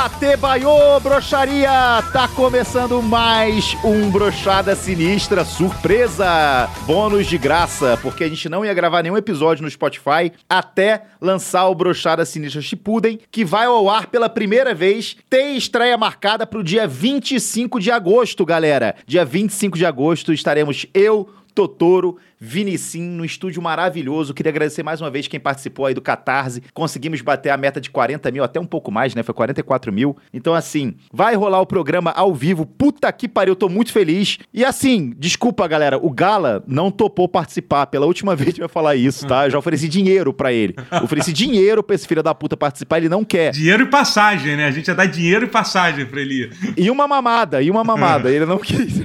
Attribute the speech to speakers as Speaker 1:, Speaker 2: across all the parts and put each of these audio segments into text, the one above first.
Speaker 1: Datebaiô Brocharia! Tá começando mais um Brochada Sinistra surpresa! Bônus de graça, porque a gente não ia gravar nenhum episódio no Spotify até lançar o Brochada Sinistra Shippuden, que vai ao ar pela primeira vez. Tem estreia marcada pro dia 25 de agosto, galera. Dia 25 de agosto estaremos eu, Totoro, Vinicim, no estúdio maravilhoso. Queria agradecer mais uma vez quem participou aí do Catarse. Conseguimos bater a meta de 40 mil, até um pouco mais, né? Foi 44 mil. Então, assim, vai rolar o programa ao vivo. Puta que pariu, tô muito feliz. E assim, desculpa, galera, o Gala não topou participar. Pela última vez que eu ia falar isso, tá? Eu já ofereci dinheiro para ele. ofereci dinheiro pra esse filho da puta participar, ele não quer.
Speaker 2: Dinheiro e passagem, né? A gente ia dar dinheiro e passagem pra ele.
Speaker 1: E uma mamada, e uma mamada. ele não quis.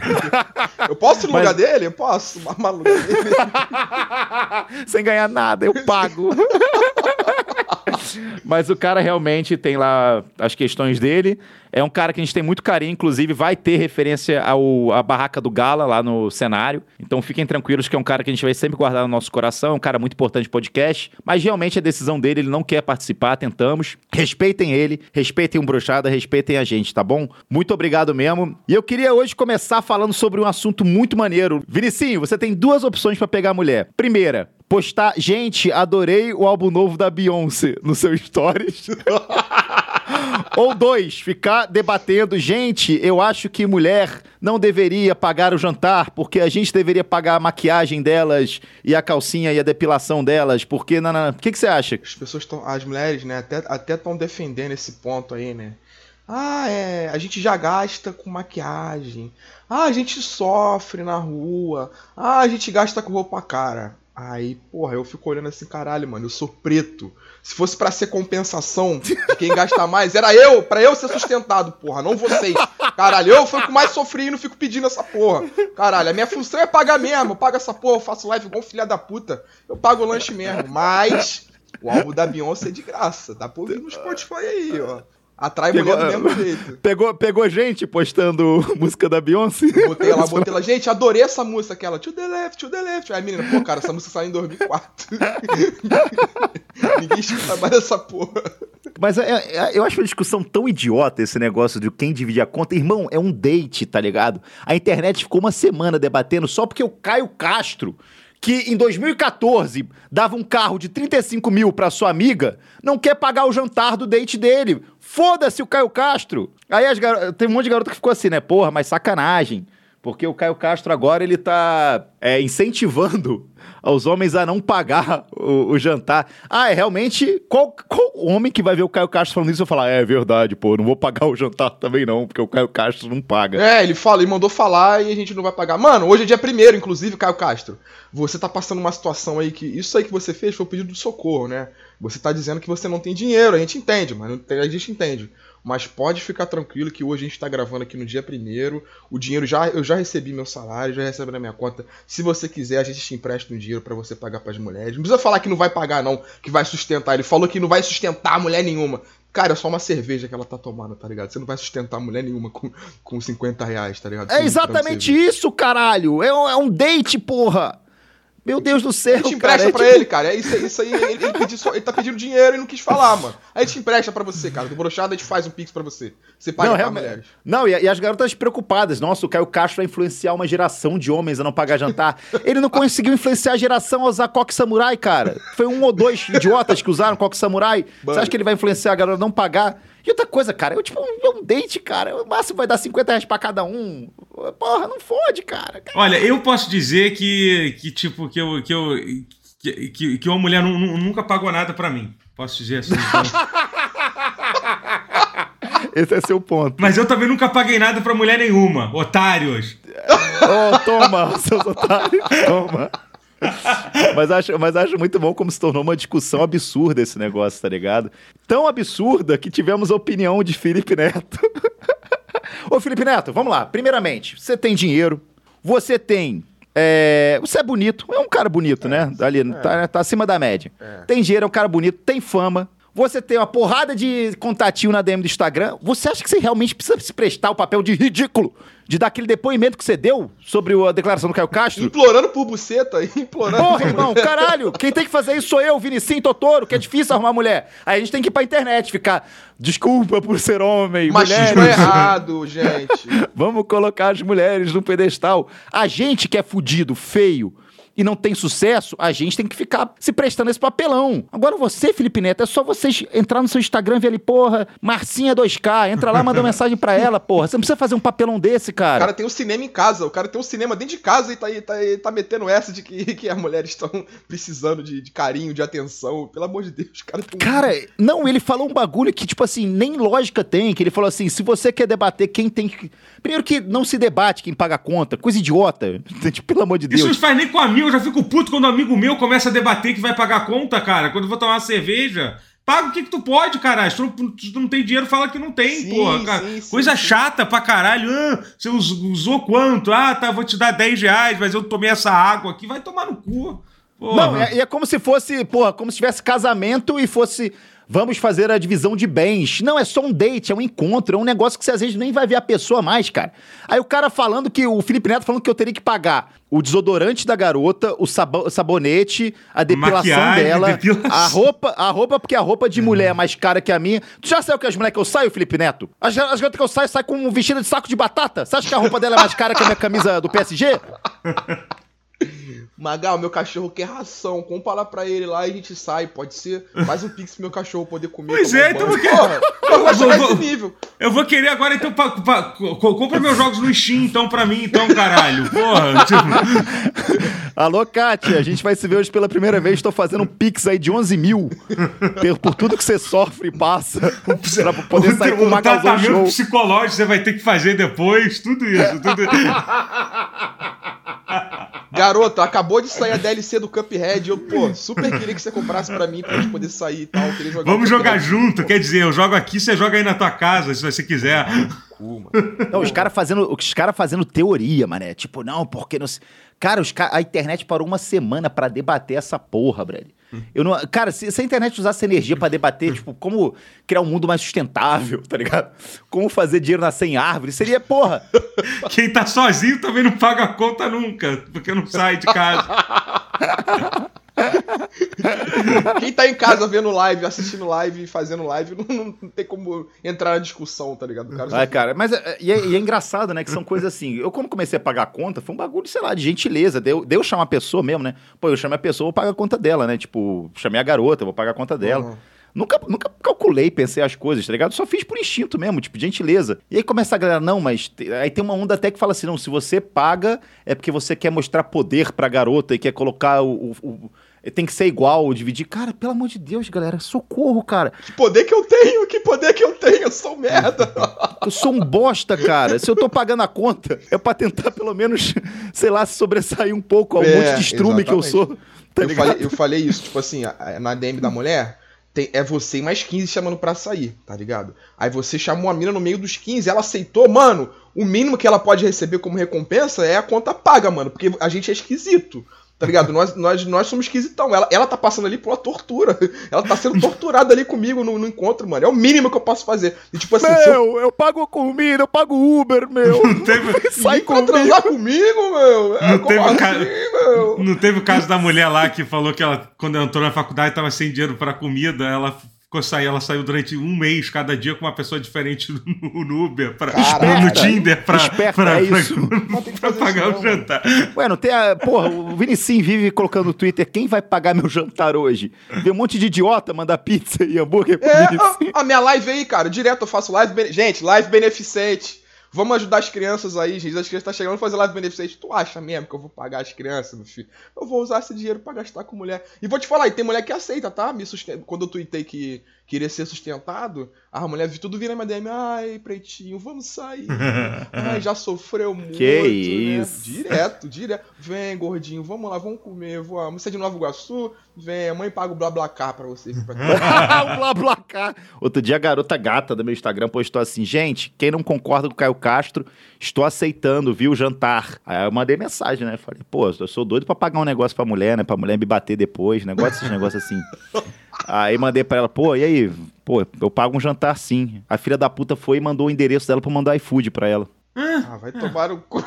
Speaker 3: eu posso ir no Mas... lugar dele? Eu posso mamar no lugar dele.
Speaker 1: Sem ganhar nada, eu pago. Mas o cara realmente tem lá as questões dele. É um cara que a gente tem muito carinho, inclusive vai ter referência ao, à barraca do Gala lá no cenário. Então fiquem tranquilos que é um cara que a gente vai sempre guardar no nosso coração, é um cara muito importante podcast. Mas realmente a decisão dele, ele não quer participar, tentamos. Respeitem ele, respeitem o Brochada, respeitem a gente, tá bom? Muito obrigado mesmo. E eu queria hoje começar falando sobre um assunto muito maneiro. Vinicinho, você tem duas opções para pegar a mulher. Primeira, postar, gente, adorei o álbum novo da Beyoncé no seu stories. Ou dois, ficar debatendo, gente, eu acho que mulher não deveria pagar o jantar, porque a gente deveria pagar a maquiagem delas e a calcinha e a depilação delas, porque O que, que você acha?
Speaker 3: As pessoas estão, as mulheres, né, até estão defendendo esse ponto aí, né? Ah, é, a gente já gasta com maquiagem. Ah, a gente sofre na rua. Ah, a gente gasta com roupa cara. Aí, porra, eu fico olhando assim, caralho, mano, eu sou preto. Se fosse para ser compensação de quem gasta mais, era eu, para eu ser sustentado, porra, não vocês. Caralho, eu fui o que mais sofri e não fico pedindo essa porra. Caralho, a minha função é pagar mesmo. Eu pago essa porra, eu faço live igual um filha da puta. Eu pago o lanche mesmo. Mas o álbum da Beyoncé é de graça. Dá pra ouvir no Spotify aí, ó. Atrai pegou, mulher do mesmo jeito.
Speaker 1: Pegou, pegou gente postando música da Beyoncé?
Speaker 3: Botei ela, botei ela. Gente, adorei essa música, aquela To the left, to the left. Aí a menina, pô, cara, essa música saiu em 2004. Ninguém escuta mais essa porra.
Speaker 1: Mas é, é, eu acho uma discussão tão idiota esse negócio de quem divide a conta. Irmão, é um date, tá ligado? A internet ficou uma semana debatendo só porque o Caio Castro que em 2014 dava um carro de 35 mil pra sua amiga, não quer pagar o jantar do date dele. Foda-se o Caio Castro. Aí gar... tem um monte de garota que ficou assim, né? Porra, mas sacanagem. Porque o Caio Castro agora ele tá é, incentivando aos homens a não pagar o, o, jantar. Ah, é realmente. Qual, qual homem que vai ver o Caio Castro falando isso e falar, é, é verdade, pô, não vou pagar o jantar também não, porque o Caio Castro não paga.
Speaker 3: É, ele fala, ele mandou falar e a gente não vai pagar. Mano, hoje é dia primeiro, inclusive, Caio Castro. Você tá passando uma situação aí que. Isso aí que você fez foi o pedido de socorro, né? Você tá dizendo que você não tem dinheiro, a gente entende, mas a gente entende. Mas pode ficar tranquilo que hoje a gente está gravando aqui no dia primeiro. O dinheiro já eu já recebi meu salário, já recebo na minha conta. Se você quiser, a gente te empresta um dinheiro para você pagar para as mulheres. Não precisa falar que não vai pagar não, que vai sustentar. Ele falou que não vai sustentar mulher nenhuma. Cara, é só uma cerveja que ela tá tomando, tá ligado? Você não vai sustentar mulher nenhuma com, com 50 reais, tá ligado?
Speaker 1: É exatamente isso, caralho! É um, é um date, porra! Meu Deus do céu, A
Speaker 3: gente empresta cara, é pra tipo... ele, cara. É isso, isso aí. Ele, ele, só, ele, tá pedindo dinheiro e não quis falar, mano. A gente empresta pra você, cara. Do brochado a gente faz um pix pra você. Você paga não, realmente... mulheres.
Speaker 1: Não, e, e, as garotas preocupadas. Nossa, o Caio Castro vai influenciar uma geração de homens a não pagar jantar. ele não conseguiu influenciar a geração a usar coque samurai, cara. Foi um ou dois idiotas que usaram coque samurai. Mano. Você acha que ele vai influenciar a galera a não pagar? E outra coisa, cara, eu, tipo, um, um date, cara, o máximo vai dar 50 reais pra cada um. Porra, não fode, cara.
Speaker 2: Olha, eu posso dizer que, que tipo, que eu. Que, eu, que, que, que uma mulher nunca pagou nada pra mim. Posso dizer assim.
Speaker 1: Esse é seu ponto.
Speaker 2: Mas eu também nunca paguei nada pra mulher nenhuma. Otários.
Speaker 1: oh, toma, seus otários. Toma mas, acho, mas acho muito bom como se tornou uma discussão absurda esse negócio, tá ligado? Tão absurda que tivemos a opinião de Felipe Neto. Ô, Felipe Neto, vamos lá. Primeiramente, você tem dinheiro, você tem. É, você é bonito, é um cara bonito, é, né? Ali, é. tá, tá, acima da média. É. Tem dinheiro, é um cara bonito, tem fama. Você tem uma porrada de contatinho na DM do Instagram. Você acha que você realmente precisa se prestar o papel de ridículo? De dar aquele depoimento que você deu sobre a declaração do Caio Castro?
Speaker 3: Implorando por buceta, implorando
Speaker 1: Porra,
Speaker 3: por
Speaker 1: irmão, caralho, quem tem que fazer isso sou eu, Vinicim Totoro, que é difícil arrumar mulher. Aí a gente tem que ir pra internet ficar, desculpa por ser homem,
Speaker 3: Machismo
Speaker 1: mulheres.
Speaker 3: é errado, gente.
Speaker 1: Vamos colocar as mulheres no pedestal. A gente que é fudido, feio e não tem sucesso, a gente tem que ficar se prestando esse papelão. Agora você, Felipe Neto, é só vocês entrar no seu Instagram e ver ali, porra, Marcinha 2K, entra lá, manda uma mensagem pra ela, porra. Você não precisa fazer um papelão desse,
Speaker 3: O
Speaker 1: cara.
Speaker 3: cara tem um cinema em casa, o cara tem um cinema dentro de casa e tá, e tá, e tá metendo essa de que, que as mulheres estão precisando de, de carinho, de atenção. Pelo amor de Deus, cara tem
Speaker 1: Cara, não, ele falou um bagulho que, tipo assim, nem lógica tem, que ele falou assim, se você quer debater quem tem que... Primeiro que não se debate quem paga a conta, coisa idiota, tipo, pelo amor de
Speaker 2: Isso não
Speaker 1: Deus.
Speaker 2: faz nem com amigo, eu já fico puto quando um amigo meu começa a debater que vai pagar a conta, cara. Quando eu vou tomar uma cerveja, paga o que, que tu pode, caralho. Se tu, não- se tu não tem dinheiro, fala que não tem,
Speaker 3: Sim,
Speaker 2: porra. Cara.
Speaker 3: sim, sim,
Speaker 2: Coisa
Speaker 3: sim.
Speaker 2: chata pra caralho. Ah, você us- usou quanto? Ah, tá, vou te dar 10 reais, mas eu tomei essa água aqui. Vai tomar no cu. Porra.
Speaker 1: Não, é, é como se fosse, porra, como se tivesse casamento e fosse. Vamos fazer a divisão de bens. Não, é só um date, é um encontro, é um negócio que você às vezes nem vai ver a pessoa mais, cara. Aí o cara falando que, o Felipe Neto falando que eu teria que pagar o desodorante da garota, o sabo- sabonete, a depilação
Speaker 2: Maquiagem,
Speaker 1: dela,
Speaker 2: depilação.
Speaker 1: a roupa, a roupa, porque a roupa de mulher é mais cara que a minha. Tu já sabe o que as mulheres que eu saio, Felipe Neto? As, as garotas que eu saio, saem com um vestido de saco de batata? Você acha que a roupa dela é mais cara que a minha camisa do PSG?
Speaker 3: Magal, meu cachorro quer ração. Compra lá pra ele lá e a gente sai, pode ser? Faz um pix pro meu cachorro poder comer.
Speaker 2: Pois é, então
Speaker 3: banho.
Speaker 2: porque-
Speaker 3: Porra, eu vou chegar
Speaker 2: Vou-
Speaker 3: nesse nível.
Speaker 2: Eu vou querer agora, então, pa- co- compra meus jogos no Steam, então, pra mim, então, caralho. Porra, tipo,
Speaker 1: Alô, Kátia, a gente vai se ver hoje pela primeira vez. Estou fazendo um pix aí de 11 mil por, por tudo que você sofre e passa pra poder sair com
Speaker 2: o tratamento
Speaker 1: show.
Speaker 2: psicológico você vai ter que fazer depois, tudo isso. Tudo...
Speaker 3: Garoto, acabou de sair a DLC do Cuphead. Eu, pô, super queria que você comprasse pra mim pra gente poder sair e tal. Queria jogar
Speaker 2: Vamos jogar junto, quer dizer, eu jogo aqui, você joga aí na tua casa, se você quiser.
Speaker 3: Cu, mano.
Speaker 1: Não, os caras fazendo, os cara fazendo teoria, mané. Tipo, não, porque não. Cara, os ca- a internet parou uma semana pra debater essa porra, brother. Eu não, cara, se, se a internet usasse energia pra debater, tipo, como criar um mundo mais sustentável, tá ligado? Como fazer dinheiro nascer em árvore, seria, porra.
Speaker 2: Quem tá sozinho também não paga a conta nunca, porque não sai de casa.
Speaker 3: Quem tá em casa vendo live, assistindo live fazendo live, não, não tem como entrar na discussão, tá ligado? Cara
Speaker 1: Ai, cara, mas é, e é, e é engraçado, né? Que são coisas assim. Eu, quando comecei a pagar a conta, foi um bagulho, sei lá, de gentileza. Deu, deu chamar a pessoa mesmo, né? Pô, eu chamei a pessoa, vou pagar a conta dela, né? Tipo, chamei a garota, vou pagar a conta dela.
Speaker 3: Uhum.
Speaker 1: Nunca, nunca calculei, pensei as coisas, tá ligado? Só fiz por instinto mesmo, tipo, gentileza. E aí começa a galera, não, mas. Aí tem uma onda até que fala assim: não, se você paga, é porque você quer mostrar poder pra garota e quer colocar o. o- o- tem que ser igual, dividir. Cara, pelo amor de Deus, galera, socorro, cara.
Speaker 3: Que poder que eu tenho? Que poder que eu tenho? Eu sou merda.
Speaker 1: Eu sou um bosta, cara. Se eu tô pagando a conta, é pra tentar pelo menos, sei lá, se sobressair um pouco ao
Speaker 3: É,
Speaker 1: monte de estrume que eu sou. Tá
Speaker 3: eu, falei, eu falei isso, tipo assim, na DM da mulher, tem- é você e mais 15 chamando pra sair, tá ligado? Aí você chamou a mina no meio dos 15, ela aceitou, mano. O mínimo que ela pode receber como recompensa é a conta paga, mano, porque a gente é esquisito. Tá ligado? Nós, nós, nós somos esquisitão. Ela, ela tá passando ali por uma tortura. Ela tá sendo torturada ali comigo no, no encontro, mano. É o mínimo que eu posso fazer. E tipo assim, se eu
Speaker 1: Meu, eu pago comida, eu pago Uber, meu.
Speaker 2: teve-
Speaker 1: Sai comigo.
Speaker 3: transar comigo, meu. É,
Speaker 2: Não
Speaker 3: como
Speaker 2: teve
Speaker 3: assim,
Speaker 2: ca-
Speaker 3: meu?
Speaker 2: Não teve o caso da mulher lá que falou que ela, quando entrou na faculdade, tava sem dinheiro pra comida, ela sair, ela saiu durante um mês, cada dia, com uma pessoa diferente no, no Uber, pra,
Speaker 3: Caraca.
Speaker 2: no Tinder, pra,
Speaker 1: Esperta,
Speaker 2: pra,
Speaker 1: é
Speaker 2: pra-
Speaker 3: tem
Speaker 2: pra pagar
Speaker 3: isso
Speaker 2: o
Speaker 3: não,
Speaker 2: jantar.
Speaker 1: Ué, não tem a. Porra, o Vinicim vive colocando no Twitter quem vai pagar meu jantar hoje. Vê um monte de idiota mandar pizza e hambúrguer pro
Speaker 3: É, a, a minha live aí, cara, direto eu faço live. Gente, live beneficente. Vamos ajudar as crianças aí, gente. As crianças estão chegando a fazer live beneficente. Tu acha mesmo que eu vou pagar as crianças, meu filho? Eu vou usar esse dinheiro pra gastar com mulher. E vou te falar, e tem mulher que aceita, tá? Me susten... Quando eu tuitei que queria ser sustentado, a mulher vi tudo vira minha DM. Ai, pretinho, vamos sair. Ai, já sofreu muito.
Speaker 1: Que
Speaker 3: né?
Speaker 1: isso.
Speaker 3: Direto, direto. Vem, gordinho, vamos lá, vamos comer. Vamos. Você é de Nova Iguaçu? Vem, a mãe paga o cá pra você.
Speaker 1: o cá. Outro dia a garota gata do meu Instagram postou assim: gente, quem não concorda com o Caio Castro, estou aceitando, viu, o jantar. Aí eu mandei mensagem, né? Falei, pô, eu sou doido pra pagar um negócio pra mulher, né? Pra mulher me bater depois, negócio, esses negócios assim. Aí mandei pra ela, pô, e aí? Pô, eu pago um jantar sim. A filha da puta foi e mandou o endereço dela pra mandar iFood pra ela.
Speaker 3: Ah, vai tomar o cu.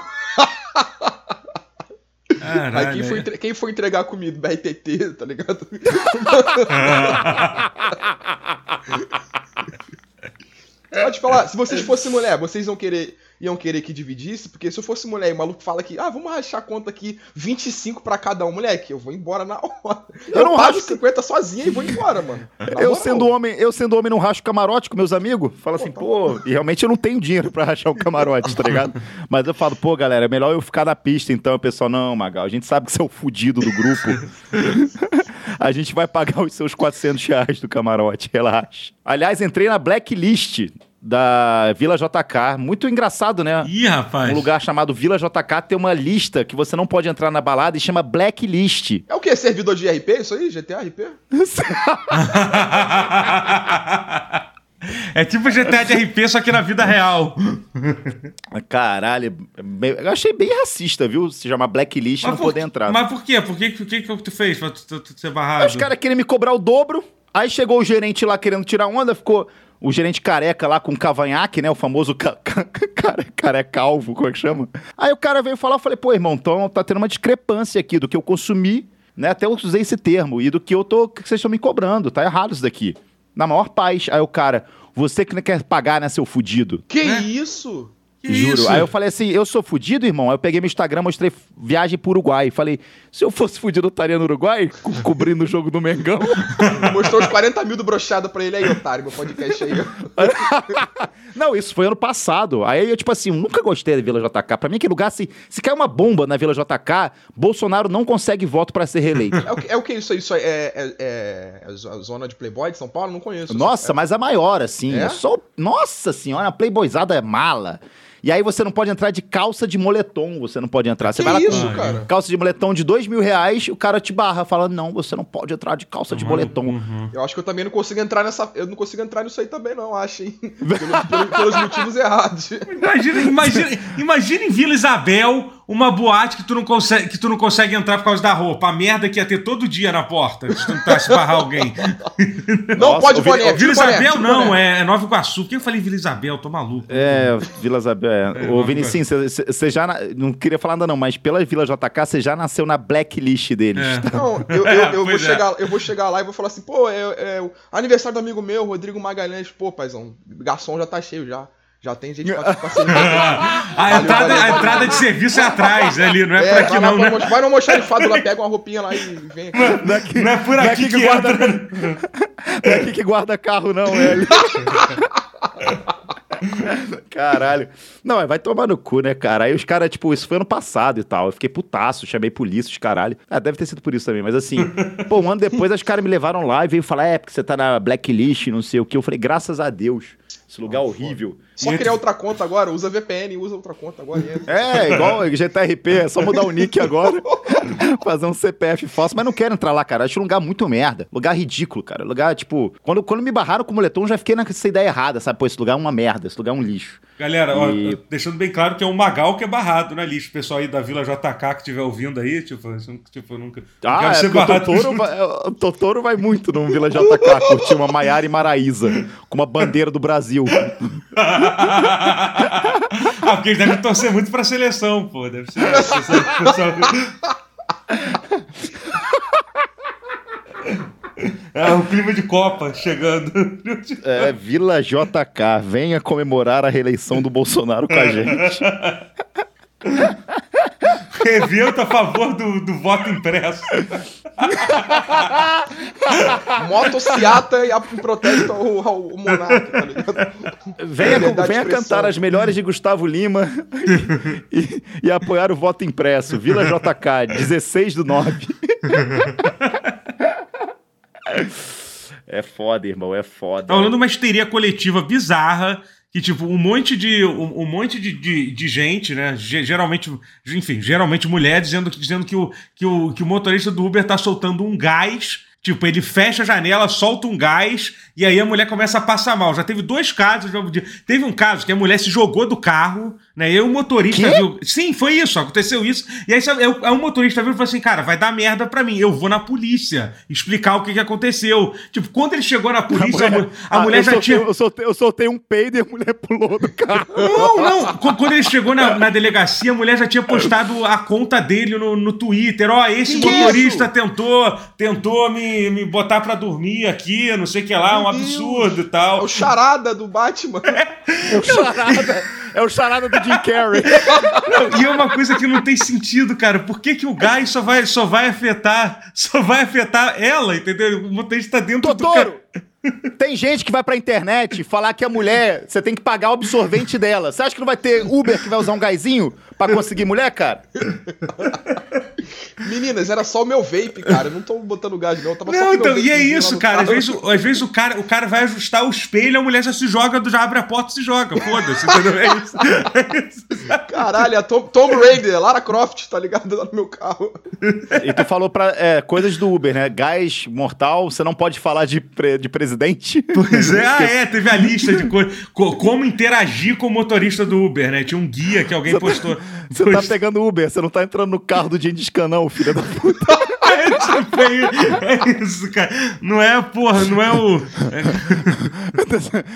Speaker 2: Caralho,
Speaker 3: Aí quem foi, entre- quem foi entregar comida? BRTT, tá ligado? Pode falar, se vocês fossem mulher, vocês iam querer, iam querer que dividisse? Porque se eu fosse mulher e o maluco fala que, ah, vamos rachar a conta aqui, 25 pra cada um, moleque, eu vou embora na hora. Eu,
Speaker 1: não
Speaker 3: pago
Speaker 1: racho-
Speaker 3: 50 sozinha e vou embora, mano. Na
Speaker 1: Eu
Speaker 3: moral.
Speaker 1: sendo homem, eu sendo homem não racho camarote com meus amigos. Falo assim, pô, e realmente eu não tenho dinheiro pra rachar o camarote, tá ligado? Mas eu falo, pô, galera, é melhor eu ficar na pista então. O pessoal, não, Magal, a gente sabe que você é o fudido do grupo. a gente vai pagar os seus 400 reais do camarote, relaxa. Aliás, entrei na blacklist da Vila JK. Muito engraçado, né?
Speaker 2: Ih, rapaz.
Speaker 1: Um lugar chamado Vila JK tem uma lista que você não pode entrar na balada e chama blacklist.
Speaker 3: É o que? Servidor de RP? Isso aí? GTA RP?
Speaker 2: é tipo GTA de RP, só que na vida real.
Speaker 1: Caralho, eu achei bem racista, viu? Se chamar blacklist e não
Speaker 2: por,
Speaker 1: poder entrar.
Speaker 2: mas por quê? Por que, por que, que tu fez pra tu, tu- tu ser barrado?
Speaker 1: Aí os caras queriam me cobrar o dobro. Aí chegou o gerente lá querendo tirar onda, ficou o gerente careca lá com cavanhaque, né? O famoso ca ca cara, carecalvo, como é que chama? Aí o cara veio falar, eu falei, pô, irmão, então tá tendo uma discrepância aqui do que eu consumi, né? Até eu usei esse termo, e do que eu tô, que vocês estão me cobrando, tá errado isso daqui. Na maior paz. Aí o cara, você que não quer pagar, né, seu fudido?
Speaker 3: Que
Speaker 2: É?
Speaker 3: isso?
Speaker 2: Que
Speaker 1: Juro.
Speaker 2: isso?
Speaker 1: Aí eu falei assim, eu sou fudido, irmão. Aí eu peguei meu Instagram, mostrei viagem pro Uruguai. Falei, se eu fosse fudido, eu estaria no Uruguai, co- cobrindo o jogo do Mengão.
Speaker 3: Mostrou os 40 mil do brochado pra ele aí, otário, meu podcast aí.
Speaker 1: Não, isso foi ano passado. Aí eu, tipo assim, nunca gostei da Vila JK. Pra mim, aquele lugar, se, se cai uma bomba na Vila JK, Bolsonaro não consegue voto pra ser reeleito.
Speaker 3: É o que, é o que isso aí? Isso é, é, é, é zo- zona de Playboy de São Paulo? Não conheço.
Speaker 1: Nossa, mas a maior, assim.
Speaker 3: É?
Speaker 1: É? Só, nossa senhora, a playboyzada é mala. E aí você não pode entrar de calça de moletom, você não pode entrar. Você
Speaker 3: Que
Speaker 1: vai lá
Speaker 3: isso,
Speaker 1: com
Speaker 3: cara?
Speaker 1: calça de moletom de dois mil reais, o cara te barra, falando, não, você não pode entrar de calça de moletom.
Speaker 2: Uhum.
Speaker 3: Eu acho que eu também não consigo entrar nessa. Eu não consigo entrar nisso aí também, não, acho, hein? Pelo- pelo- pelos motivos errados.
Speaker 2: Imagina, imagina, imagina em Vila Isabel uma boate que tu, não consegue, que tu não consegue entrar por causa da roupa. A merda que ia ter todo dia na porta se tu tentasse barrar alguém.
Speaker 3: Não
Speaker 1: Nossa,
Speaker 3: pode.
Speaker 2: Vila
Speaker 3: boné,
Speaker 2: Isabel não,
Speaker 3: boné.
Speaker 2: é, é Nova Iguaçu. Por que eu falei Vila Isabel? Tô maluco.
Speaker 1: É, Vila Isabel. É.
Speaker 2: É,
Speaker 1: Ô,
Speaker 2: uma
Speaker 1: Vinicinho, você já. na- Não queria falar nada, não, mas pela Vila JK, você já nasceu na blacklist deles.
Speaker 2: É.
Speaker 1: tá?
Speaker 3: Não, eu, eu, eu, vou
Speaker 2: é.
Speaker 3: chegar, eu vou chegar lá e vou falar assim, pô, é, é o aniversário do amigo meu, Rodrigo Magalhães. Pô, paizão, garçom já tá cheio já. Já tem gente pra.
Speaker 2: A entrada, a entrada de serviço é atrás ali, não é,
Speaker 3: É,
Speaker 2: por aqui não, né?
Speaker 3: vai no almoxarifado lá, pega uma roupinha lá e vem aqui.
Speaker 1: Não é
Speaker 2: Não é por
Speaker 1: não é
Speaker 2: aqui
Speaker 1: aqui
Speaker 2: que
Speaker 1: guarda,
Speaker 2: entra.
Speaker 1: não é aqui que guarda carro, não, é ali. Caralho. Não, vai tomar no cu, né, cara? Aí os caras, tipo, isso foi ano passado e tal. Eu fiquei putaço, chamei polícia, os caralho. Ah, deve ter sido por isso também, mas assim, pô, um ano depois os caras me levaram lá e veio falar, é, porque você tá na blacklist, não sei o que. Eu falei, graças a Deus, esse lugar horrível.
Speaker 3: Só criar outra conta agora, usa VPN, usa outra conta agora. e.
Speaker 1: É, igual GTRP, é só mudar o nick agora. Fazer um CPF falso, mas não quero entrar lá, cara. Acho um lugar muito merda. Lugar ridículo, cara. Lugar, tipo, quando, quando me barraram com o moletom, eu já fiquei nessa ideia errada, sabe? Pô, esse lugar é uma merda, esse lugar é um lixo.
Speaker 2: Galera, ó,
Speaker 1: E-
Speaker 2: deixando bem claro que é um Magal que é barrado na lista. O pessoal aí da Vila JK que estiver ouvindo aí, tipo, eu nunca- tipo, eu nunca. não
Speaker 1: Ah, é
Speaker 2: ser
Speaker 1: porque o Totoro, vai, o Totoro vai muito no Vila JK curtir uma Maiara e Maraísa com uma bandeira do Brasil.
Speaker 2: Ah, porque eles devem torcer muito pra seleção, pô. Deve ser. É o clima de Copa chegando.
Speaker 1: É, Vila JK, venha comemorar a reeleição do Bolsonaro com a gente.
Speaker 2: Evento a favor do, do voto impresso.
Speaker 3: Motociata e a- protesto ao, ao, ao monarca, tá ligado?
Speaker 1: Venha, venha cantar as melhores de Gustavo Lima e, e- e apoiar o voto impresso. Vila JK, 16 do 9. É foda, irmão, é foda.
Speaker 2: Tá rolando uma histeria coletiva bizarra. Que, tipo, um monte de. Um, um monte de, de, de gente, né? ge- Geralmente, enfim, geralmente mulher, dizendo, dizendo que, o, que, o, que o motorista do Uber tá soltando um gás Tipo, ele fecha a janela, solta um gás e aí a mulher começa a passar mal. Já teve dois casos. Teve um caso que a mulher se jogou do carro, né? E o motorista
Speaker 1: Quê?
Speaker 2: viu. Sim, foi isso, aconteceu isso. E aí sabe, eu- aí o motorista viu e falou assim: cara, vai dar merda pra mim. Eu vou na polícia explicar o que, que aconteceu. Tipo, quando ele chegou na polícia, a, mu- a
Speaker 1: Ah,
Speaker 2: mulher
Speaker 1: eu
Speaker 2: já
Speaker 1: soltei,
Speaker 2: tinha.
Speaker 1: Eu soltei, eu soltei um peido e a mulher pulou do carro.
Speaker 2: Não, não. Qu- Quando ele chegou na, na delegacia, a mulher já tinha postado a conta dele no, no Twitter. Ó, esse
Speaker 3: Que
Speaker 2: motorista
Speaker 3: isso?
Speaker 2: tentou, tentou me, me botar pra dormir aqui, não sei o que lá, um
Speaker 3: Meu Deus.
Speaker 2: absurdo e
Speaker 3: É
Speaker 2: tal.
Speaker 3: o charada do Batman.
Speaker 1: É o charada, é o charada do Jim Carrey.
Speaker 2: Não, e é uma coisa que não tem sentido, cara. Por que, que o gás só vai, só vai afetar, só vai afetar ela, entendeu? O motorista tá dentro do
Speaker 1: Totoro!
Speaker 2: ca-
Speaker 1: Tem gente que vai pra internet falar que a mulher, você tem que pagar o absorvente dela. Você acha que não vai ter Uber que vai usar um gásinho pra conseguir mulher, cara?
Speaker 3: Meninas, era só o meu vape, cara. Eu não tô botando gás, não. Eu tava
Speaker 2: Não, então, e é isso, cara. Às vezes, o- às vezes o, cara, o cara vai ajustar o espelho, a mulher já se joga, já abre a porta e se joga. Foda-se, entendeu? É isso. É isso.
Speaker 3: Caralho, a Tom, Tomb Raider, Lara Croft, tá ligado? Lá no meu carro.
Speaker 1: E tu falou pra é, coisas do Uber, né? Gás mortal, você não pode falar de, pre- de presidente.
Speaker 2: Pois é, ah, é, teve a lista de coisas. Co- como interagir com o motorista do Uber, né? Tinha um guia que alguém postou.
Speaker 1: Você tá pegando Uber, você não tá entrando no carro do Gengis Khan, não, filha da puta.
Speaker 2: É, é, isso, cara. Não é, porra, não é o.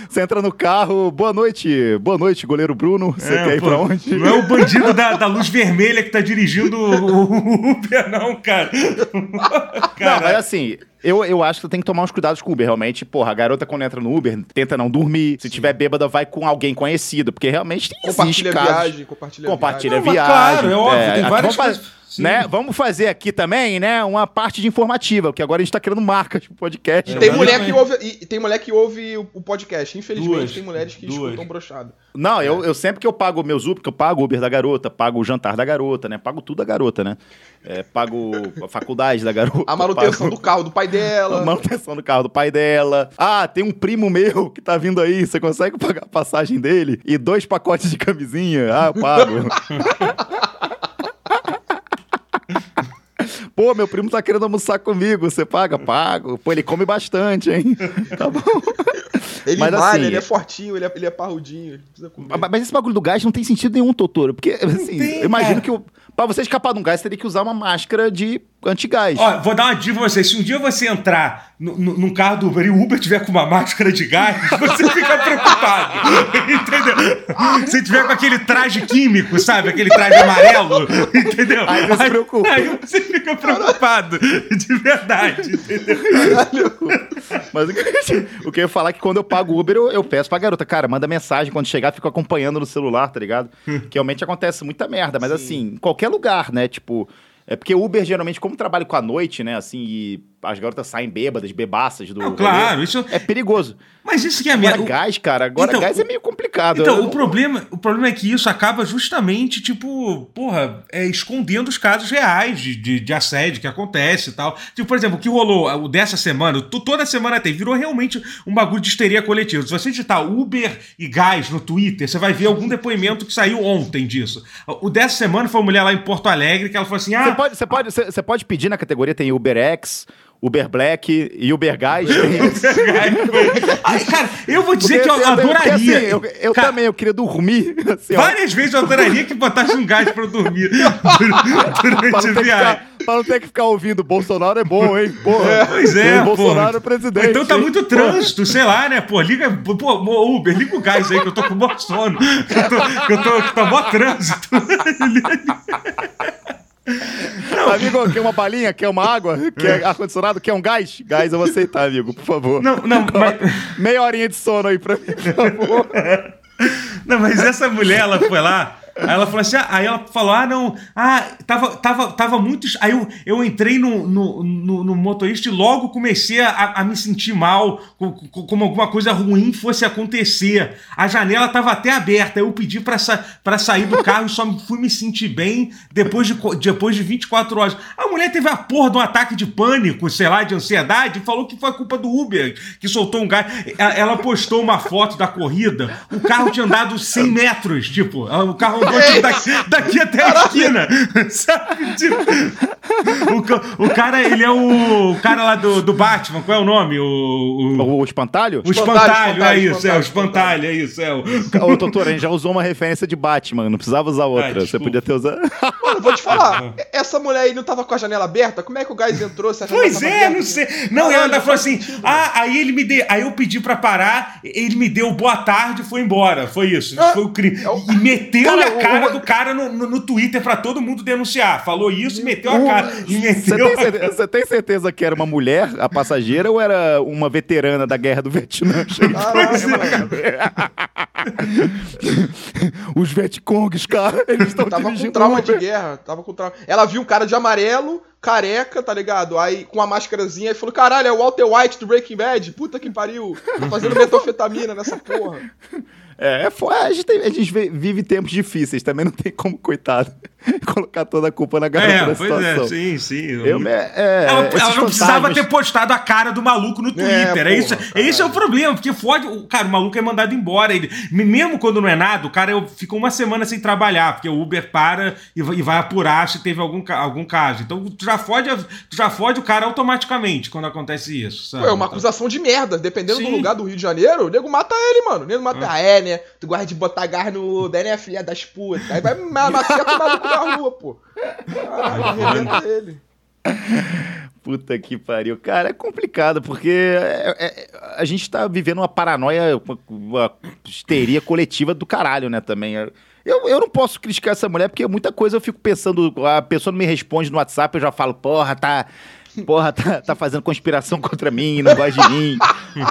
Speaker 1: Você entra no carro, boa noite, boa noite, goleiro Bruno. Você
Speaker 2: é,
Speaker 1: quer ir
Speaker 2: pô,
Speaker 1: pra onde?
Speaker 2: Não é o bandido da, da luz vermelha que tá dirigindo o, Uber, não, cara.
Speaker 1: Não,
Speaker 2: Cara,
Speaker 1: mas assim, eu, eu acho que tem que tomar uns cuidados com o Uber, realmente. Porra, a garota quando entra no Uber, tenta não dormir. Se tiver bêbada, vai com alguém conhecido, porque realmente tem existe
Speaker 3: Compartilha
Speaker 1: casos.
Speaker 3: viagem, compartilha,
Speaker 1: Compartilha
Speaker 2: Não, mas
Speaker 1: viagem.
Speaker 2: claro, é óbvio, tem
Speaker 1: aqui
Speaker 2: várias coisas- Sim.
Speaker 1: né, vamos fazer aqui também, né, uma parte de informativa, porque agora a gente tá criando marcas pro podcast.
Speaker 3: E tem,
Speaker 2: É,
Speaker 3: mulher que ouve, e tem mulher que ouve o, o podcast. Infelizmente,
Speaker 2: Duas.
Speaker 3: tem mulheres que
Speaker 2: Duas.
Speaker 3: escutam brochado.
Speaker 1: Não, eu, eu sempre que eu pago meus Uber, porque eu pago o Uber da garota, pago o jantar da garota, né? Pago tudo da garota, né? É, pago a faculdade da garota.
Speaker 3: A manutenção
Speaker 1: pago
Speaker 3: do carro do pai
Speaker 1: a
Speaker 3: dela.
Speaker 1: manutenção do carro do pai dela. Ah, tem um primo meu que tá vindo aí, você consegue pagar a passagem dele? E dois pacotes de camisinha? Ah, eu pago. Pô, meu primo tá querendo almoçar comigo, você paga? Pago. Pô, ele come bastante, hein? Tá bom.
Speaker 3: Ele
Speaker 1: Mas
Speaker 3: malha,
Speaker 1: assim-
Speaker 3: ele é fortinho, ele é, ele é parrudinho. Ele precisa comer.
Speaker 1: Mas mas esse bagulho do gás não tem sentido nenhum, Totoro. Porque, assim,
Speaker 2: tem,
Speaker 1: eu imagino
Speaker 2: cara.
Speaker 1: que o- pra você escapar de um gás, você teria que usar uma máscara de antigás.
Speaker 2: Ó, vou dar uma dica pra você. Se um dia você entrar no- no- num carro do Uber e o Uber tiver com uma máscara de gás, você fica preocupado. Entendeu? Se tiver com aquele traje químico, sabe? Aquele traje amarelo, entendeu?
Speaker 1: Aí você preocupa.
Speaker 2: Aí você fica preocupado. De verdade, entendeu?
Speaker 1: Mas o que, o eu ia falar é que quando eu pago Uber, eu, eu peço pra garota, cara, manda mensagem quando chegar, fico acompanhando no celular, tá ligado? que realmente acontece muita merda, mas assim, em qualquer lugar, né? Tipo, é porque Uber geralmente, como trabalho com a noite, né? Assim, e as garotas saem bêbadas, bebaças do.
Speaker 2: Não,
Speaker 1: rolê,
Speaker 2: claro, isso.
Speaker 1: É perigoso.
Speaker 2: Mas isso que é
Speaker 1: Agora,
Speaker 2: merda.
Speaker 1: gás, cara, agora
Speaker 2: Então,
Speaker 1: gás é meio complicado.
Speaker 2: Então,
Speaker 1: Eu-
Speaker 2: o problema, o problema é que isso acaba justamente, tipo, porra, é, escondendo os casos reais de, de, de assédio que acontece e tal. Tipo, por exemplo, o que rolou o dessa semana, to- toda semana tem, virou realmente um bagulho de histeria coletiva. Se você digitar Uber e gás no Twitter, você vai ver algum depoimento que saiu ontem disso. O dessa semana foi uma mulher lá em Porto Alegre que ela falou assim:
Speaker 1: Você
Speaker 2: ah,
Speaker 1: pode, você, pode, você, você pode pedir na categoria, tem UberX, Uber Black e Uber Gás.
Speaker 2: Ai, cara, eu vou dizer
Speaker 1: Porque,
Speaker 2: que eu
Speaker 1: porque,
Speaker 2: adoraria.
Speaker 1: assim, eu eu
Speaker 2: Cara,
Speaker 1: também, eu queria dormir. Assim, ó,
Speaker 2: Várias vezes eu adoraria que botasse um gás pra eu dormir durante
Speaker 1: não
Speaker 2: a viagem.
Speaker 1: ficar, pra não ter que ficar ouvindo Bolsonaro é bom, hein? Porra.
Speaker 2: Pois é,
Speaker 1: O Bolsonaro é presidente.
Speaker 2: Então tá
Speaker 1: hein?
Speaker 2: muito trânsito, sei lá, né? Pô, liga, pô, Uber, liga o gás aí que eu tô com mó sono. Que eu tô, que eu tô, que tá mó trânsito.
Speaker 1: Porra. Amigo, quer uma balinha? Quer uma água? Quer ar-condicionado? Quer um gás? Gás eu vou aceitar, amigo, por favor.
Speaker 2: Não, não, mas,
Speaker 1: Meia horinha de sono aí pra mim, por favor.
Speaker 2: não, mas essa mulher, ela foi lá. Aí ela falou assim, ah, aí ela falou, ah, não, ah, tava, tava, tava muito. Aí eu, eu entrei no, no, no, no motorista e logo comecei a, a me sentir mal, co- co- como alguma coisa ruim fosse acontecer. A janela tava até aberta, eu pedi pra, sa sair do carro e só fui me sentir bem depois de, depois de 24 horas. A mulher teve a porra de um ataque de pânico, sei lá, de ansiedade, e falou que foi culpa do Uber, que soltou um gás. Ela ela postou uma foto da corrida, o carro tinha andado 100 metros, tipo, o carro daqui, daqui até a esquina. Sabe? Tipo, o, o cara, ele é o, o cara lá do, do Batman, qual é o nome? O, o,
Speaker 1: O espantalho?
Speaker 2: o
Speaker 3: Espantalho,
Speaker 2: espantalho, é
Speaker 3: espantalho,
Speaker 2: isso, é o
Speaker 3: espantalho,
Speaker 2: espantalho, é isso, é o.
Speaker 1: Ô, doutor, a gente já usou uma referência de Batman, não precisava usar outra. Você
Speaker 2: desculpa.
Speaker 1: podia ter usado.
Speaker 3: Vou te falar. Essa mulher aí não tava com a janela aberta? Como é que o gás entrou? Se a janela
Speaker 2: Pois é,
Speaker 3: aberta?
Speaker 2: não sei. Não,
Speaker 3: Caralho,
Speaker 2: ela ainda falou assim:
Speaker 3: sentido.
Speaker 2: ah, aí ele me deu. Aí eu pedi pra parar, ele me deu boa tarde e foi embora. Foi isso. Isso
Speaker 3: Ah,
Speaker 2: foi o crime.
Speaker 3: é o-
Speaker 2: E meteu
Speaker 1: Cara,
Speaker 2: a cara
Speaker 1: o-
Speaker 2: do cara no, no, no Twitter pra todo mundo denunciar. Falou isso e meteu a cara.
Speaker 1: Você tem,
Speaker 2: a
Speaker 1: tem certeza que era uma mulher, a passageira, ou era uma veterana da guerra do Vietnã?
Speaker 3: Caralho, mano.
Speaker 1: Os Vietcongs, cara, eles estão
Speaker 3: Tava com trauma
Speaker 1: Uber.
Speaker 3: de guerra. Tava com trauma. Ela viu um cara de amarelo, careca, tá ligado? Aí com a máscarazinha e falou: caralho, é o Walter White do Breaking Bad. Puta que pariu. Tá fazendo metanfetamina nessa porra.
Speaker 1: É, é fo- a, gente tem- a gente vive tempos difíceis, também não tem como, coitado, colocar toda a culpa na garota
Speaker 2: É,
Speaker 1: da
Speaker 2: pois é,
Speaker 1: situação.
Speaker 2: sim, sim.
Speaker 1: Eu, é,
Speaker 2: Ela, ela não precisava
Speaker 1: fantasmas-
Speaker 2: ter postado a cara do maluco no Twitter. É,
Speaker 3: porra,
Speaker 2: isso, esse é o problema, porque fode. O, cara, o maluco é mandado embora. Ele, mesmo quando não é nada, o cara eu- fica uma semana sem trabalhar, porque o Uber para e vai, e vai apurar se teve algum, algum caso. Então tu já, fode, tu já fode o cara automaticamente quando acontece isso. Sabe?
Speaker 3: Pô, é uma
Speaker 2: Então-
Speaker 3: acusação de merda. Dependendo
Speaker 2: Sim.
Speaker 3: do lugar do Rio de Janeiro, o nego mata ele, mano. O nego mata. Ah, é, né? Tu gosta de botar gás no Uber, né, filha das putas? Aí vai ma- maceta o maluco da rua, pô. Caralho, arrebenta ele.
Speaker 1: Puta que pariu. Cara, é complicado, porque é- é- a gente tá vivendo uma paranoia, uma, histeria coletiva do caralho, né, também. Eu, eu não posso criticar essa mulher, porque muita coisa eu fico pensando, a pessoa não me responde no WhatsApp, eu já falo, porra, tá... Porra, tá, tá fazendo conspiração contra mim, não gosta de mim.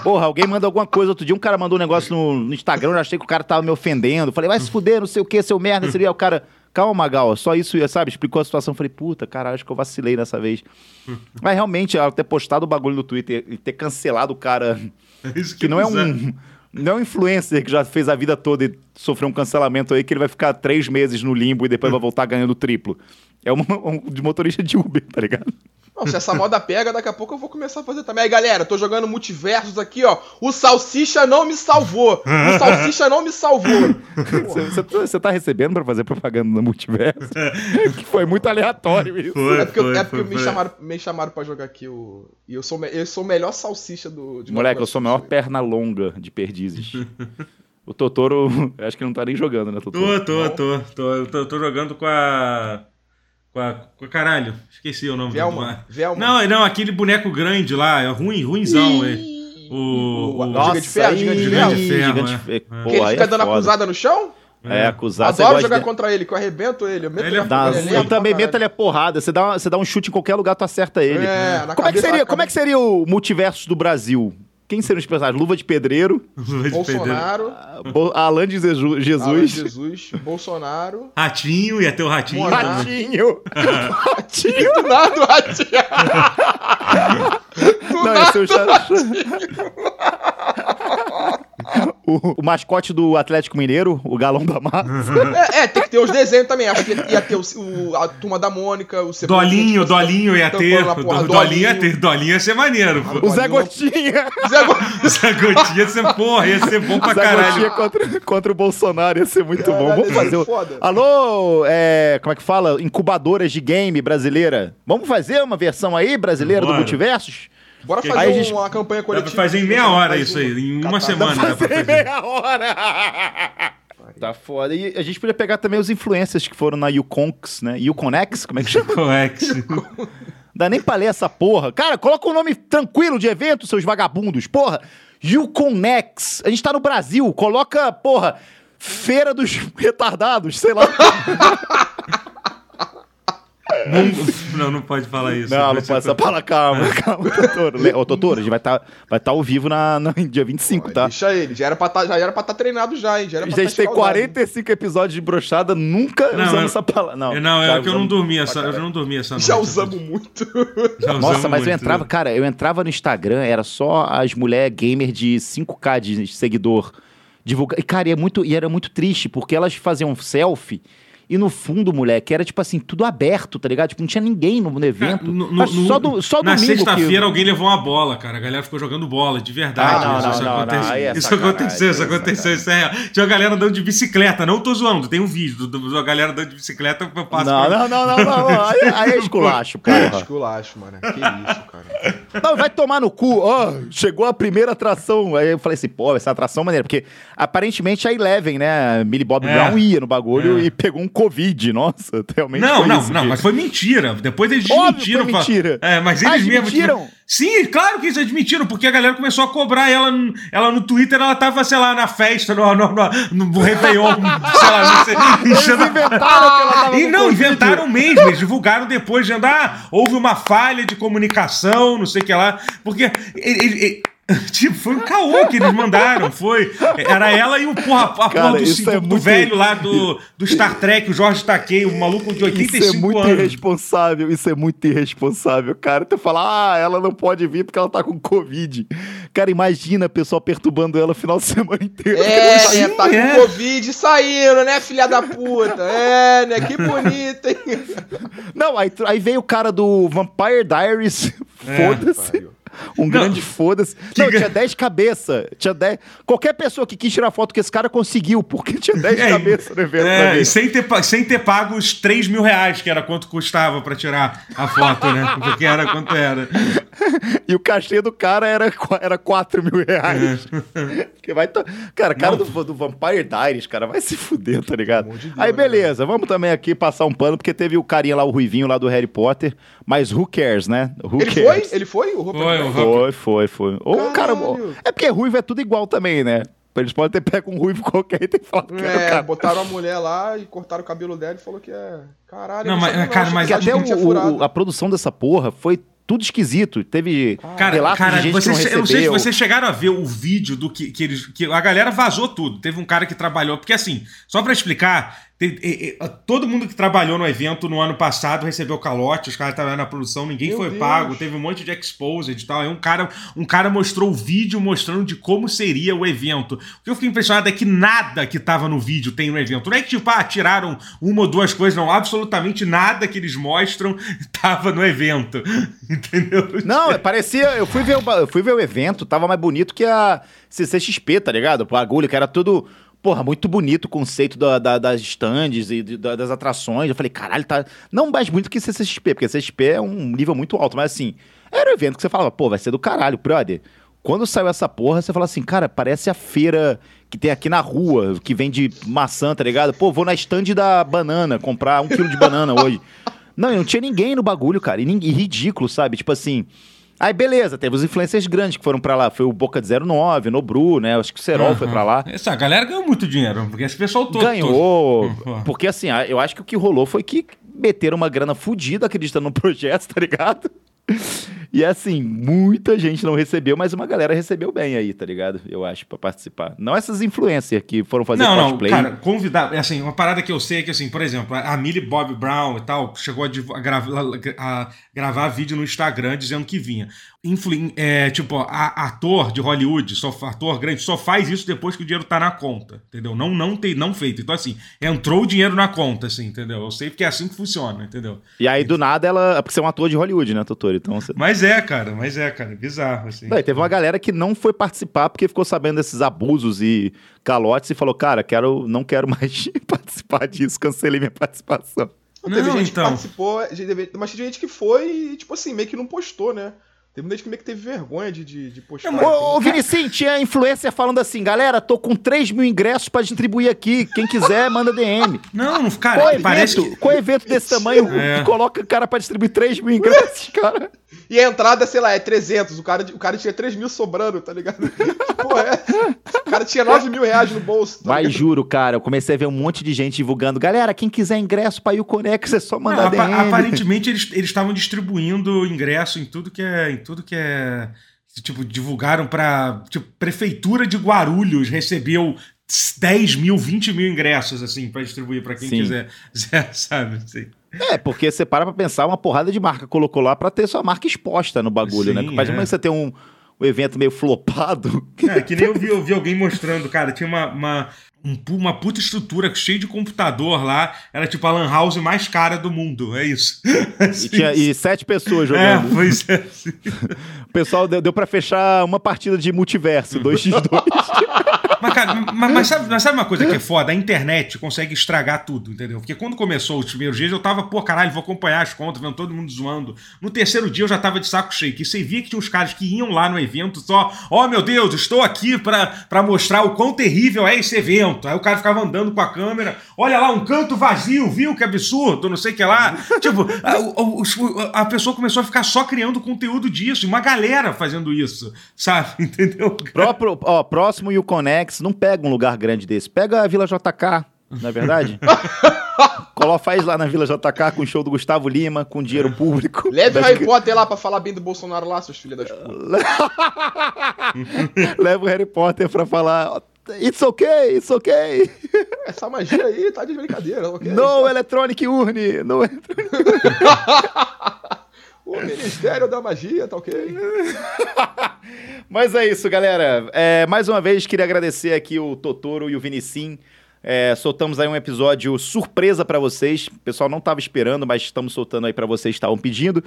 Speaker 1: Porra, alguém manda alguma coisa. Outro dia um cara mandou um negócio no, no Instagram, eu achei que o cara tava me ofendendo. Falei, vai se fuder, não sei o que, seu merda, seria o cara. Calma, Magal, só isso, sabe? Explicou a situação. Falei, puta, cara, acho que eu vacilei dessa vez. Mas realmente, ela ter postado o bagulho no Twitter e ter cancelado o cara,
Speaker 2: É isso
Speaker 1: que não é um. Não é um influencer que já fez a vida toda e sofreu um cancelamento aí, que ele vai ficar três meses no limbo e depois vai voltar ganhando triplo. É uma, um de motorista de Uber, tá ligado?
Speaker 3: Não, se essa moda pega, daqui a pouco eu vou começar a fazer também. Aí, galera, tô jogando multiversos aqui, ó. O Salsicha não me salvou. O Salsicha não me salvou.
Speaker 1: Você, você tá- você tá recebendo pra fazer propaganda no multiverso? que foi muito aleatório isso.
Speaker 2: Foi,
Speaker 3: É porque, eu-
Speaker 2: foi,
Speaker 3: é porque
Speaker 2: foi,
Speaker 3: me,
Speaker 2: foi.
Speaker 3: chamaram, me chamaram pra jogar aqui o. E eu sou, eu sou o melhor salsicha do. de
Speaker 1: Moleque, eu sou a maior perna longa de perdizes. o Totoro, acho que não tá nem jogando, né, Totoro?
Speaker 2: Tô, tô, tô, tô, eu tô, tô jogando com a. Com a, com a. Caralho, esqueci o nome
Speaker 3: Velma. Velma.
Speaker 2: Não, não, aquele boneco grande lá, é ruim, ruimzão. É. O-
Speaker 3: o-
Speaker 2: o-
Speaker 3: Giga de Ferro, Giga de
Speaker 1: aí,
Speaker 3: Ferro.
Speaker 2: Gigante Ferro, é.
Speaker 1: de Ferro.
Speaker 2: É.
Speaker 1: Pô,
Speaker 3: Que ele
Speaker 1: aí
Speaker 3: fica
Speaker 1: é
Speaker 3: dando
Speaker 1: foda.
Speaker 3: acusada no chão?
Speaker 1: É, acusar. você
Speaker 3: Adoro jogar
Speaker 1: de-
Speaker 3: contra ele, que eu arrebento ele. Eu, meto
Speaker 2: Ele é
Speaker 3: ele
Speaker 1: Dá-
Speaker 3: ele
Speaker 1: também meto ele a porrada. Você dá, uma- você dá um chute em qualquer lugar, tu acerta ele.
Speaker 3: É,
Speaker 1: como, é que seria, como é que seria o multiverso do Brasil? Quem seriam os personagens? Luva de Pedreiro,
Speaker 3: Bolsonaro,
Speaker 1: Bo- Alan de Zeju-
Speaker 3: Alan
Speaker 1: Jesus,
Speaker 3: Jesus, Bolsonaro.
Speaker 2: Ratinho, ia ter o ratinho.
Speaker 3: Mona.
Speaker 1: Ratinho. Ratinho.
Speaker 3: Do nada, o Ratinho. Do
Speaker 1: Não,
Speaker 3: nada.
Speaker 1: ia ser o, cha- o, o mascote do Atlético Mineiro, o Galão da Massa.
Speaker 3: É, é, tem que ter os desenhos também. Acho que ia ter o, o- a turma da Mônica, o Cebolinha,
Speaker 2: Dolinho,
Speaker 3: tipo,
Speaker 2: Dolinho ia ter.
Speaker 3: porra,
Speaker 2: Do- Dolinho ia ter. Dolinho ia ser maneiro, pô.
Speaker 1: O Zé. Gotinha.
Speaker 3: Zé Go-
Speaker 2: Essa gotinha ia ser porra, ia ser bom pra
Speaker 1: Zé Gotinha
Speaker 2: caralho.
Speaker 1: contra, contra o Bolsonaro ia ser muito
Speaker 3: Caralho,
Speaker 1: bom. Vamos fazer o...
Speaker 3: foda.
Speaker 1: Alô, é, como é que fala? Incubadoras de game brasileira. Vamos fazer uma versão aí brasileira do
Speaker 2: Bora.
Speaker 1: Multiversos?
Speaker 3: Bora fazer
Speaker 1: Aí a gente-
Speaker 3: uma campanha
Speaker 2: Dá
Speaker 3: coletiva.
Speaker 2: pra fazer em meia hora isso aí, em uma
Speaker 3: Catar.
Speaker 2: semana dá pra fazer.
Speaker 1: meia hora! Tá foda. E a gente podia pegar também os influencers que foram na Yukonx, né? Yukonex, como é que chama?
Speaker 2: Coex.
Speaker 1: Dá nem pra ler essa porra. Cara, coloca um nome tranquilo de evento, seus vagabundos. Porra, Yukonex. A gente tá no Brasil. Coloca, porra, Feira dos Retardados, sei lá.
Speaker 2: Não, não pode falar isso.
Speaker 1: Não, não pode essa palavra. Calma, calma, Totoro. Le- Ô, Totoro, a gente vai estar vai tá ao vivo na, na, dia 25, tá?
Speaker 3: Deixa ele, já era pra tá, já era pra estar treinado já, hein? Já
Speaker 1: A
Speaker 3: era pra
Speaker 1: gente
Speaker 3: tá
Speaker 1: tem
Speaker 3: escaldado.
Speaker 1: 45 episódios de brochada, nunca
Speaker 2: Não,
Speaker 1: usando
Speaker 2: eu-
Speaker 1: essa palavra. Não,
Speaker 2: Eu Não, é que eu não dormi essa, eu não dormi essa noite.
Speaker 3: Já usamos muito.
Speaker 2: Já
Speaker 1: Nossa,
Speaker 2: usamos
Speaker 1: mas eu
Speaker 2: muito,
Speaker 1: entrava,
Speaker 2: né?
Speaker 1: cara, eu entrava no Instagram, era só as mulheres gamer de 5k de seguidor divulgar. E, cara, e, é muito, e era muito triste, porque elas faziam selfie E no fundo, moleque, era tipo assim, tudo aberto, tá ligado? Tipo, não tinha ninguém no, no evento.
Speaker 2: Cara, no- no-
Speaker 1: só, do, só
Speaker 2: Na
Speaker 1: domingo
Speaker 2: sexta-feira
Speaker 1: que...
Speaker 2: alguém levou uma bola, cara. A galera ficou jogando bola, de verdade.
Speaker 1: Ah, não,
Speaker 2: isso,
Speaker 1: não,
Speaker 2: isso
Speaker 1: não,
Speaker 2: aconteceu.
Speaker 1: não, aí é
Speaker 2: isso aconteceu, isso
Speaker 1: é
Speaker 2: aconteceu. Isso é real. Tinha uma galera andando de bicicleta, não tô zoando, tem um vídeo do- da galera andando de bicicleta. Eu passo
Speaker 1: Não,
Speaker 2: pra-
Speaker 1: não, não, não, não, não. Aí, aí é esculacho, porra.
Speaker 3: Esculacho, mano. Que isso, cara.
Speaker 1: Não, vai tomar no cu. Ó, chegou a primeira atração. Aí eu falei assim, pô, essa atração é maneira. Porque aparentemente a Eleven, né? Millie Bob
Speaker 2: É.
Speaker 1: Brown ia no bagulho
Speaker 2: É.
Speaker 1: e pegou um Covid. Nossa, realmente
Speaker 2: Não, não, não,
Speaker 1: que-
Speaker 2: mas foi mentira. Depois eles
Speaker 1: Óbvio
Speaker 2: desmentiram.
Speaker 1: foi mentira.
Speaker 2: É, mas eles mesmos.
Speaker 1: desmentiram?
Speaker 2: Sim, claro que eles admitiram, porque a galera começou a cobrar ela, no- ela no Twitter, ela tava, sei lá, na festa, no, no, no, no Réveillon, sei lá, não sei, enchendo-
Speaker 1: inventaram que ela tava
Speaker 2: E não,
Speaker 1: Covid.
Speaker 2: inventaram mesmo, eles divulgaram depois, dizendo, ah, houve uma falha de comunicação, não sei o que lá, porque ele- ele- ele- Tipo, foi um caô que eles mandaram, foi. Era ela e o porra, a porra
Speaker 1: Cara,
Speaker 2: do, cinto-
Speaker 1: é
Speaker 2: do
Speaker 1: muito-
Speaker 2: velho lá do, do Star Trek, o Jorge Takei, o maluco de 85
Speaker 1: Isso é muito
Speaker 2: anos.
Speaker 1: irresponsável, isso é muito irresponsável, cara. Tu fala, ah, ela não pode vir porque ela tá com Covid. Cara, imagina o pessoal perturbando ela o final de semana inteiro.
Speaker 3: É,
Speaker 2: Sim,
Speaker 3: né? Tá com
Speaker 2: é.
Speaker 3: Covid saindo, né, filha da puta? É, né? Que bonita, hein?
Speaker 1: Não, aí, aí veio o cara do Vampire Diaries, foda-se. Um grande foda-se.
Speaker 2: Que
Speaker 1: Não, tinha 10 cabeças. Tinha 10. Qualquer pessoa que quis tirar foto com esse cara conseguiu, porque tinha 10
Speaker 2: É,
Speaker 1: cabeças no evento
Speaker 2: É, e sem ter, sem ter pago os 3 mil reais, que era quanto custava pra tirar a foto, né? Porque era quanto era.
Speaker 1: E o cachê do cara era, era 4 mil reais. Porque vai to- Cara, cara do, do Vampire Diaries, cara, vai se fuder, tá ligado?
Speaker 3: de Deus,
Speaker 1: Aí,
Speaker 3: né,
Speaker 1: beleza, vamos também aqui passar um pano, porque teve o carinha lá, o Ruivinho lá do Harry Potter, mas who cares, né? Who
Speaker 3: Ele
Speaker 1: cares?
Speaker 3: foi? Ele foi? O Rupert
Speaker 2: Foi,
Speaker 1: Foi, foi, foi. Ou o cara. É porque ruivo é tudo igual também, né? Eles podem ter pego um ruivo qualquer e ter falado que era o
Speaker 3: É,
Speaker 1: cara.
Speaker 3: botaram a mulher lá e cortaram o cabelo dela e falou que é. Caralho,
Speaker 2: Não, mas-
Speaker 3: sabia
Speaker 2: cara, mas
Speaker 3: que
Speaker 1: até o-
Speaker 3: furado.
Speaker 1: o- a produção dessa porra foi tudo esquisito. Teve
Speaker 2: Cara,
Speaker 1: relatos
Speaker 2: cara
Speaker 1: de gente
Speaker 2: vocês,
Speaker 1: que não
Speaker 2: eu não sei se
Speaker 1: recebeu.
Speaker 2: vocês chegaram a ver o vídeo do que, que eles. Que a galera vazou tudo. Teve um cara que trabalhou. Porque assim, só pra explicar, todo mundo que trabalhou no evento no ano passado recebeu calote, os caras estavam na produção, ninguém
Speaker 3: Meu
Speaker 2: foi
Speaker 3: Deus.
Speaker 2: pago, teve um monte de exposed e tal. Aí um cara, um cara mostrou o vídeo mostrando de como seria o evento. O que eu fiquei impressionado é que nada que tava no vídeo tem no evento. Não é que, tipo, ah, tiraram uma ou duas coisas, não. Absolutamente nada que eles mostram tava no evento. Entendeu?
Speaker 1: Não, parecia. Eu fui, ver o, eu fui ver o evento, tava mais bonito que a CCXP, tá ligado? O bagulho, que era tudo. Porra, muito bonito o conceito da- da- das stands e da- das atrações. Eu falei, caralho, tá. Não mais bonito que CCXP, porque CCXP é um nível muito alto, mas assim, era um evento que você falava, pô, vai ser do caralho, brother. Quando saiu essa porra, você fala assim, cara, parece a feira que tem aqui na rua, que vende maçã, tá ligado? Pô, vou na stand da banana comprar um quilo de banana hoje. Não, não tinha ninguém no bagulho, cara. E, e ridículo, sabe? Tipo assim. Aí, beleza, teve os influencers grandes que foram pra lá. Foi o Boca de 09, o Nobru, né? Acho que o Serol foi pra lá.
Speaker 2: Essa galera ganhou muito dinheiro, porque esse pessoal todo.
Speaker 1: Ganhou.
Speaker 2: todo-
Speaker 1: Porque assim, eu acho que o que rolou foi que meteram uma grana fodida acreditando no projeto, tá ligado? E assim, muita gente não recebeu, mas uma galera recebeu bem aí, tá ligado? Eu acho, pra participar. Não essas influencers que foram fazer
Speaker 2: Não, não,
Speaker 1: cosplay.
Speaker 2: cara, convidar. Assim, uma parada que eu sei é que, assim, por exemplo, a Millie Bob Brown e tal chegou a, a grava- a gravar vídeo no Instagram dizendo que vinha. Influ, é, tipo, a- ator de Hollywood, só, ator grande, só faz isso depois que o dinheiro tá na conta, entendeu? Não, não, tem, não feito. Então, assim, entrou o dinheiro na conta, assim, entendeu? Eu sei porque é assim que funciona, entendeu?
Speaker 1: E aí, do nada, ela. Porque você é um ator de Hollywood, né, Totoro? Então você.
Speaker 2: Mas é, cara, mas é, cara, bizarro, assim.
Speaker 1: Não, e teve uma galera que não foi participar porque ficou sabendo desses abusos e calotes e falou, cara, quero, não quero mais participar disso, cancelei minha participação.
Speaker 3: Não, teve
Speaker 2: Não,
Speaker 3: gente
Speaker 2: então.
Speaker 3: que participou, gente- mas teve gente que foi e, tipo assim, meio que não postou, né? Teve muita gente que meio que teve vergonha de, de, de postar.
Speaker 1: Ô, ô Vinicius, tinha influencer falando assim, galera, tô com 3 mil ingressos pra distribuir aqui, quem quiser, manda DM.
Speaker 2: Não, não,
Speaker 1: Qual
Speaker 2: cara,
Speaker 1: evento,
Speaker 2: parece que.
Speaker 1: qual evento desse tamanho
Speaker 2: É.
Speaker 1: que coloca o cara pra distribuir 3 mil ingressos, cara?
Speaker 3: E a entrada, sei lá, é 300. O cara, o cara tinha 3 mil sobrando, tá ligado? Que porra é? O cara tinha 9 mil reais no bolso. Tá
Speaker 1: Mas
Speaker 3: ligado?
Speaker 1: juro, cara, eu comecei a ver um monte de gente divulgando, galera, quem quiser ingresso pra ir o Conex é só
Speaker 2: Não,
Speaker 1: mandar
Speaker 2: apa-
Speaker 1: DM.
Speaker 2: aparentemente eles eles estavam distribuindo ingresso em tudo que é em tudo que é tipo divulgaram para tipo prefeitura de Guarulhos recebeu 10 mil, 20 mil ingressos assim para distribuir para quem
Speaker 1: Sim.
Speaker 2: quiser, sabe? Assim.
Speaker 1: É, porque você para pra pensar, uma porrada de marca colocou lá pra ter sua marca exposta no bagulho,
Speaker 2: Sim,
Speaker 1: né? Mas
Speaker 2: é.
Speaker 1: é que você tem um, o evento meio flopado.
Speaker 2: É, que nem eu vi, eu vi alguém mostrando, cara, tinha uma, uma, um uma puta estrutura cheia de computador lá. Era tipo a lan house mais cara do mundo, é isso.
Speaker 1: E, tinha, e sete pessoas
Speaker 2: É,
Speaker 1: jogando.
Speaker 2: pois é. sim.
Speaker 1: O pessoal deu, deu pra fechar uma partida de multiverso, 2x2.
Speaker 2: Mas, cara, mas, mas sabe, mas sabe uma coisa que é foda? A internet consegue estragar tudo, entendeu? Porque quando começou os primeiros dias, eu tava, pô, caralho, vou acompanhar as contas, vendo todo mundo zoando. No terceiro dia eu já tava de saco cheio. Que você via que tinha uns caras que iam lá no evento só, ó, meu Deus, estou aqui pra, pra mostrar o quão terrível é esse evento. Aí o cara ficava andando com a câmera, olha lá, um canto vazio, viu? Que absurdo, não sei o que lá. tipo, a, o- a pessoa começou a ficar só criando conteúdo disso, e uma galera fazendo isso, sabe? Entendeu?
Speaker 1: Próprio, ó, próximo e o Conex, não pega um lugar grande desse. Pega a Vila JK, não é verdade? Coloca, faz lá na Vila JK com o show do Gustavo Lima, com dinheiro público.
Speaker 3: Leve o Harry Potter lá pra falar bem do Bolsonaro lá, seus filhos das putas.
Speaker 1: Leva o Harry Potter pra falar. It's okay, it's okay.
Speaker 3: Essa magia aí tá de brincadeira, ok?
Speaker 1: No electronic urne. No electronic...
Speaker 3: O Ministério da Magia, tá ok?
Speaker 1: Mas é isso, galera. É, mais uma vez, queria agradecer aqui o Totoro e o Vinicim. É, soltamos aí um episódio surpresa pra vocês. O pessoal não tava esperando, mas estamos soltando aí pra vocês que estavam pedindo.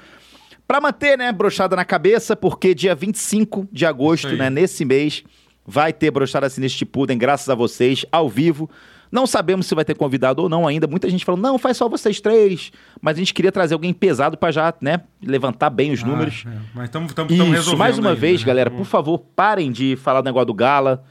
Speaker 1: Pra manter, né, brochada na cabeça, porque dia 25 de agosto, né, nesse mês, vai ter brochada Sinistro Pudem, graças a vocês, ao vivo. Não sabemos se vai ter convidado ou não ainda. Muita gente falou, não, faz só vocês três. Mas a gente queria trazer alguém pesado pra já, né, levantar bem os números.
Speaker 2: Ah, é. Mas estamos
Speaker 1: Isso,
Speaker 2: resolvendo.
Speaker 1: mais uma
Speaker 2: ainda,
Speaker 1: vez,
Speaker 2: né?
Speaker 1: galera, por favor, parem de falar do negócio do Gala.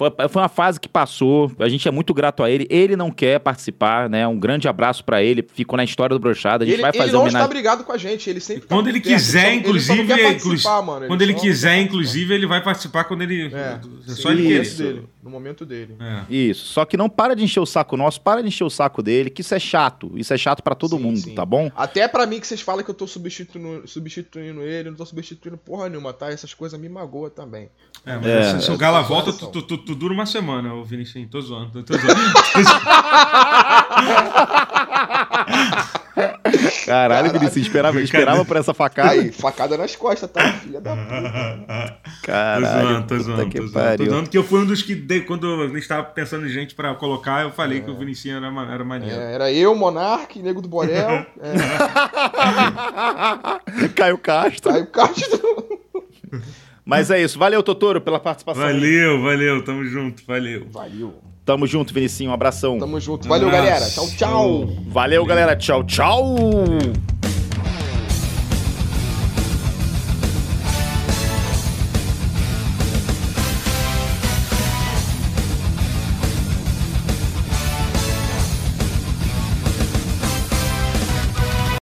Speaker 1: Foi, foi uma fase que passou, a gente é muito grato a ele. Ele não quer participar, né? Um grande abraço pra ele. Ficou na história do Brochada. A gente
Speaker 3: Ele,
Speaker 1: vai
Speaker 3: ele
Speaker 1: fazer
Speaker 3: não
Speaker 1: homenagem.
Speaker 3: está brigado com a gente, ele sempre tá
Speaker 2: Quando
Speaker 3: por
Speaker 2: ele quiser,
Speaker 3: só- ele só
Speaker 2: inclusive,
Speaker 3: não quer participar,
Speaker 2: inclusive-
Speaker 3: mano,
Speaker 2: quando ele
Speaker 3: não
Speaker 2: quiser, inclusive, ele vai participar quando ele.
Speaker 3: É,
Speaker 2: é
Speaker 3: sim,
Speaker 2: só ele
Speaker 3: no
Speaker 2: querer.
Speaker 3: momento dele, no momento dele.
Speaker 2: É.
Speaker 1: Isso. Só que não para de encher o saco nosso, para de encher o saco dele, que isso é chato. Isso é chato pra todo
Speaker 3: Sim,
Speaker 1: mundo,
Speaker 3: sim.
Speaker 1: tá bom?
Speaker 3: Até pra mim que vocês falam que eu tô substituindo, substituindo ele, não tô substituindo porra nenhuma, tá? Essas coisas me magoam também.
Speaker 2: É, mas
Speaker 1: É,
Speaker 2: se, se o Gala volta,
Speaker 3: situação.
Speaker 2: tu, tu, tu dura uma semana, ô Vinicius. Tô zoando, tô zoando.
Speaker 1: Caralho, Vinicius, esperava, esperava por essa facada.
Speaker 3: Aí, facada nas costas, tá? Filha da puta.
Speaker 2: tô
Speaker 1: Caralho,
Speaker 2: zoando, tô zoando.
Speaker 1: que
Speaker 2: Tô zoando, tô zoando que eu fui um dos que, dei- quando a gente tava pensando em gente pra colocar, eu falei que o Vinicius era, era maneiro.
Speaker 3: É, era eu, Monark, Nego do Borel, é,
Speaker 1: Caio Castro.
Speaker 3: Caio Castro.
Speaker 1: Mas é isso. Valeu, Totoro, pela participação.
Speaker 2: Valeu, valeu, tamo junto, valeu.
Speaker 3: Valeu.
Speaker 1: Tamo junto, Vinicinho. Um abração.
Speaker 3: Tamo junto. Valeu,
Speaker 2: Abraço.
Speaker 3: galera. Tchau, tchau.
Speaker 1: Valeu, galera. Tchau, tchau.